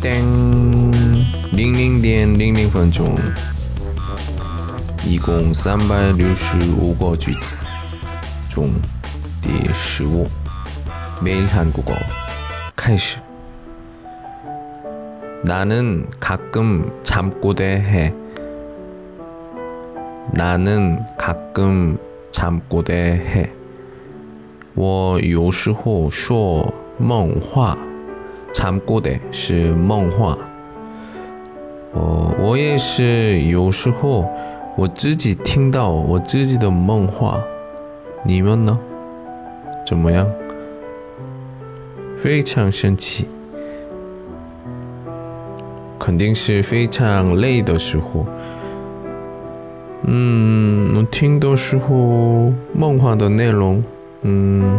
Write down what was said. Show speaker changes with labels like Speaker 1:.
Speaker 1: 땡零零点零零分钟，一共三百六十五个句子中第十五매일한국어开始。 나는 가끔 잠꼬대 해. 나는 가끔 잠꼬대 해. 我有时候说梦话。 唱歌的是梦话。哦，我也是有时候我自己听到我自己的梦话，你们呢？怎么样？非常生气，肯定是非常累的时候。嗯，我听的时候梦话的内容，嗯。